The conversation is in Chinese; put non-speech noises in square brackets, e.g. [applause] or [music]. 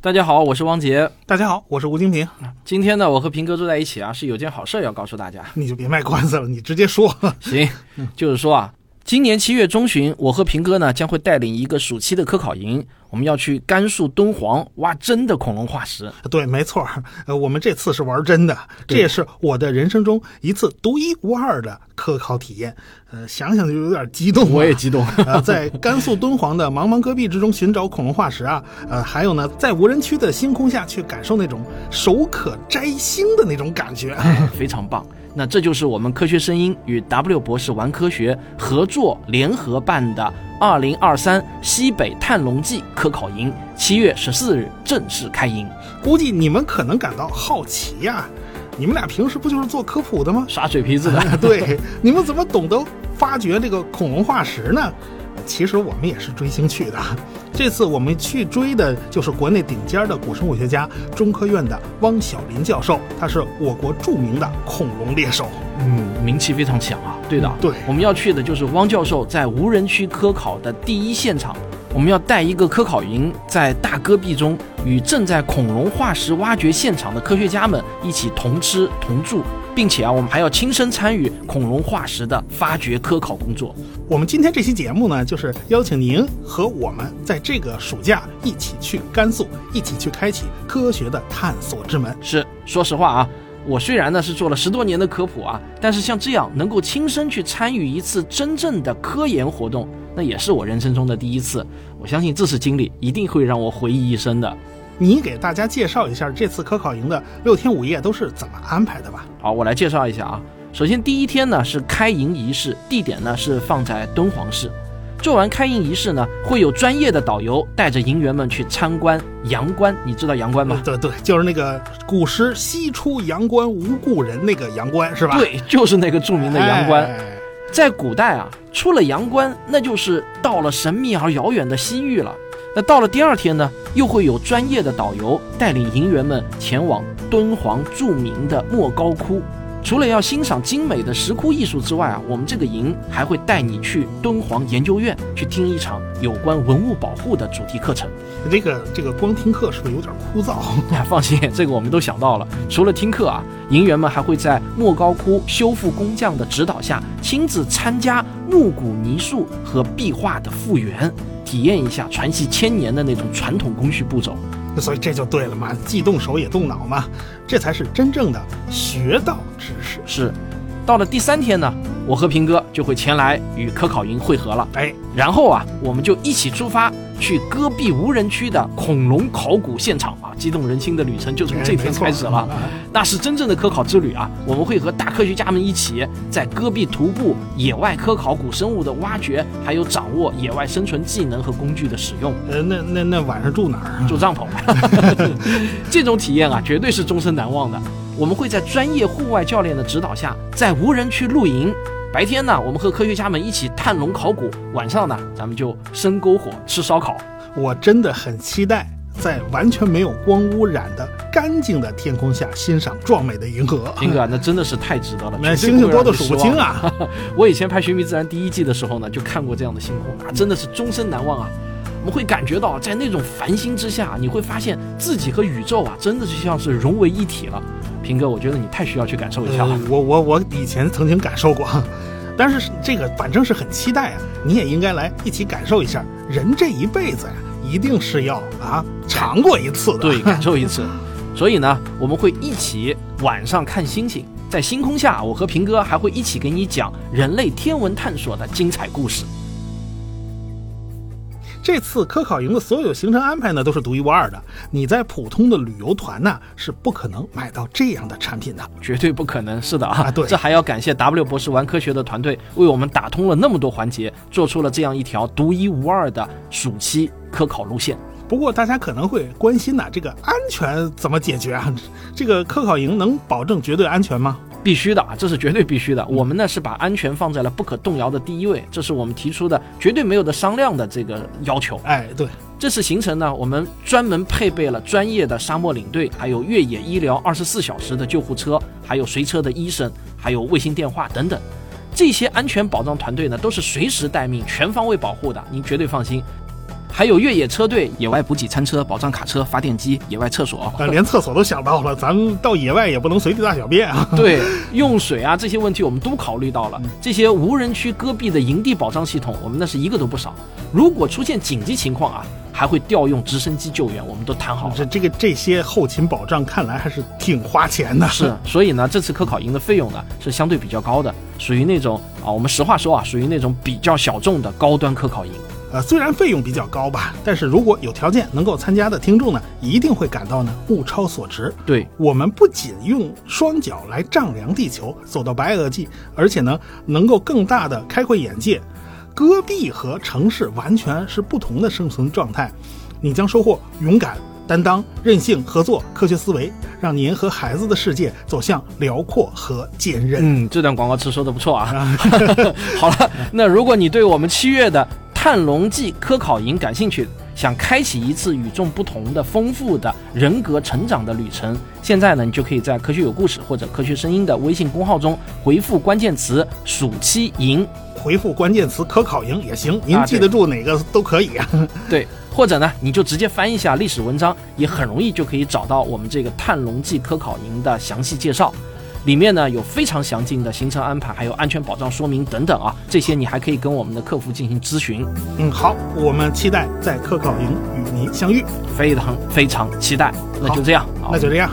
大家好，我是汪杰。大家好，我是吴金平。今天呢，我和平哥坐在一起啊，是有件好事要告诉大家。你就别卖关子了，你直接说。行，就是说啊，今年七月中旬，我和平哥呢将会带领一个暑期的科考营。我们要去甘肃敦煌挖真的恐龙化石。对，没错，呃，我们这次是玩真的，这也是我的人生中一次独一无二的科考体验。呃，想想就有点激动。我也激动。呃，在甘肃敦煌的茫茫戈壁之中寻找恐龙化石啊，呃，还有呢，在无人区的星空下去感受那种手可摘星的那种感觉，[laughs] 非常棒。那这就是我们科学声音与 W 博士玩科学合作联合办的。二零二三西北探龙记科考营七月十四日正式开营，估计你们可能感到好奇呀，你们俩平时不就是做科普的吗？耍嘴皮子的，[laughs] 对，你们怎么懂得发掘这个恐龙化石呢？其实我们也是追星去的，[laughs] 这次我们去追的就是国内顶尖的古生物学家，中科院的汪小林教授，他是我国著名的恐龙猎手，嗯，名气非常强啊。对的，对，我们要去的就是汪教授在无人区科考的第一现场，我们要带一个科考营，在大戈壁中与正在恐龙化石挖掘现场的科学家们一起同吃同住。并且啊，我们还要亲身参与恐龙化石的发掘科考工作。我们今天这期节目呢，就是邀请您和我们在这个暑假一起去甘肃，一起去开启科学的探索之门。是，说实话啊，我虽然呢是做了十多年的科普啊，但是像这样能够亲身去参与一次真正的科研活动，那也是我人生中的第一次。我相信这次经历一定会让我回忆一生的。你给大家介绍一下这次科考营的六天五夜都是怎么安排的吧？好，我来介绍一下啊。首先第一天呢是开营仪式，地点呢是放在敦煌市。做完开营仪式呢，会有专业的导游带着营员们去参观阳关。你知道阳关吗？对对，就是那个古诗“西出阳关无故人”那个阳关是吧？对，就是那个著名的阳关。在古代啊，出了阳关，那就是到了神秘而遥远的西域了。那到了第二天呢，又会有专业的导游带领营员们前往敦煌著名的莫高窟。除了要欣赏精美的石窟艺术之外啊，我们这个营还会带你去敦煌研究院去听一场有关文物保护的主题课程。这个这个光听课是不是有点枯燥？[laughs] 放心，这个我们都想到了。除了听课啊，营员们还会在莫高窟修复工匠的指导下，亲自参加木骨泥塑和壁画的复原。体验一下传奇千年的那种传统工序步骤，所以这就对了嘛，既动手也动脑嘛，这才是真正的学到知识。是，到了第三天呢，我和平哥就会前来与科考营会合了。哎，然后啊，我们就一起出发。去戈壁无人区的恐龙考古现场啊，激动人心的旅程就从这天开始了。那是真正的科考之旅啊！我们会和大科学家们一起在戈壁徒步、野外科考古生物的挖掘，还有掌握野外生存技能和工具的使用。呃，那那那晚上住哪儿？住帐篷。[laughs] 这种体验啊，绝对是终身难忘的。我们会在专业户外教练的指导下，在无人区露营。白天呢，我们和科学家们一起探龙考古；晚上呢，咱们就生篝火吃烧烤。我真的很期待在完全没有光污染的干净的天空下欣赏壮美的银河。金哥，那真的是太值得了，那星星多的数不清啊！[laughs] 我以前拍《寻觅自然》第一季的时候呢，就看过这样的星空，啊，真的是终身难忘啊！我们会感觉到，在那种繁星之下，你会发现自己和宇宙啊，真的就像是融为一体了。平哥，我觉得你太需要去感受一下了。我我我以前曾经感受过，[laughs] 但是这个反正是很期待啊！你也应该来一起感受一下。人这一辈子呀，一定是要啊尝过一次的，对，[laughs] 感受一次。所以呢，我们会一起晚上看星星，在星空下，我和平哥还会一起给你讲人类天文探索的精彩故事。这次科考营的所有行程安排呢，都是独一无二的。你在普通的旅游团呢，是不可能买到这样的产品的，绝对不可能。是的啊，对，这还要感谢 W 博士玩科学的团队，为我们打通了那么多环节，做出了这样一条独一无二的暑期科考路线。不过大家可能会关心呐，这个安全怎么解决啊？这个科考营能保证绝对安全吗？必须的啊，这是绝对必须的。我们呢是把安全放在了不可动摇的第一位，这是我们提出的绝对没有的商量的这个要求。哎，对，这次行程呢，我们专门配备了专业的沙漠领队，还有越野医疗二十四小时的救护车，还有随车的医生，还有卫星电话等等。这些安全保障团队呢，都是随时待命、全方位保护的，您绝对放心。还有越野车队、野外补给餐车、保障卡车、发电机、野外厕所，呃，连厕所都想到了，咱们到野外也不能随地大小便啊。[laughs] 对，用水啊这些问题我们都考虑到了。这些无人区戈壁的营地保障系统，我们那是一个都不少。如果出现紧急情况啊，还会调用直升机救援，我们都谈好了。这这个这些后勤保障看来还是挺花钱的。是，[laughs] 所以呢，这次科考营的费用呢是相对比较高的，属于那种啊，我们实话说啊，属于那种比较小众的高端科考营。呃，虽然费用比较高吧，但是如果有条件能够参加的听众呢，一定会感到呢物超所值。对我们不仅用双脚来丈量地球，走到白垩纪，而且呢能够更大的开阔眼界。戈壁和城市完全是不同的生存状态，你将收获勇敢、担当、韧性、合作、科学思维，让您和孩子的世界走向辽阔和坚韧。嗯，这段广告词说的不错啊。[laughs] [laughs] 好了，那如果你对我们七月的探龙记科考营感兴趣，想开启一次与众不同的、丰富的人格成长的旅程，现在呢，你就可以在“科学有故事”或者“科学声音”的微信公号中回复关键词“暑期营”。回复关键词“科考营”也行，您啊记得住哪个都可以啊。对，[laughs] 或者呢，你就直接翻一下历史文章，也很容易就可以找到我们这个探龙记科考营的详细介绍。里面呢有非常详尽的行程安排，还有安全保障说明等等啊，这些你还可以跟我们的客服进行咨询，嗯，好，我们期待在科考营与您相遇。非常非常期待。那就这样，好那就这样。